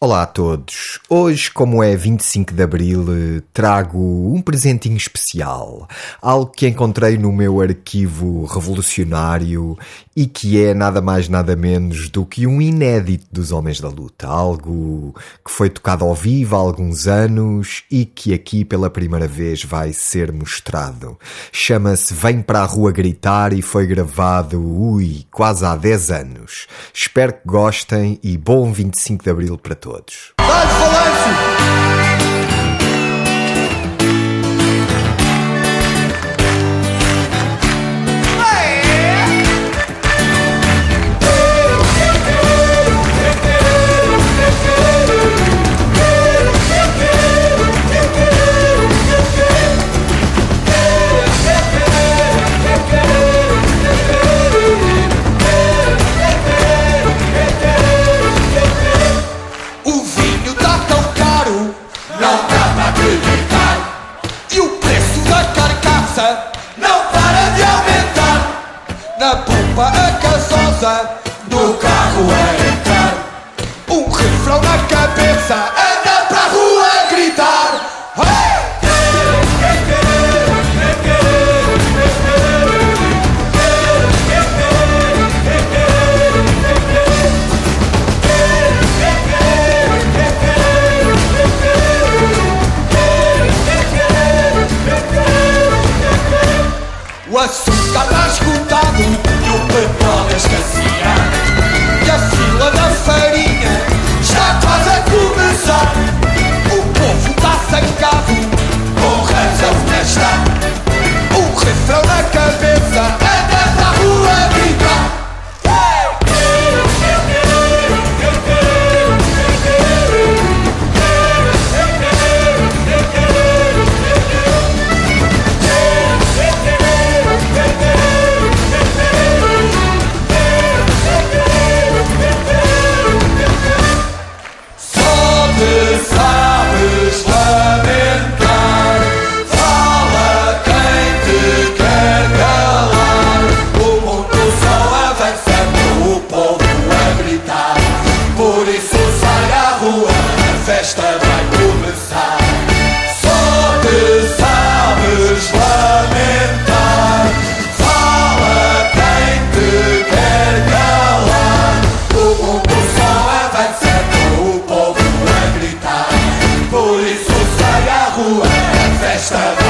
Olá a todos. Hoje, como é 25 de Abril, trago um presentinho especial. Algo que encontrei no meu arquivo revolucionário e que é nada mais nada menos do que um inédito dos Homens da Luta. Algo que foi tocado ao vivo há alguns anos e que aqui pela primeira vez vai ser mostrado. Chama-se Vem para a Rua Gritar e foi gravado, ui, quase há 10 anos. Espero que gostem e bom 25 de Abril para todos todos. Vai, Na pompa a casosa, no carro a entrar. Um refrão na cabeça. Stop.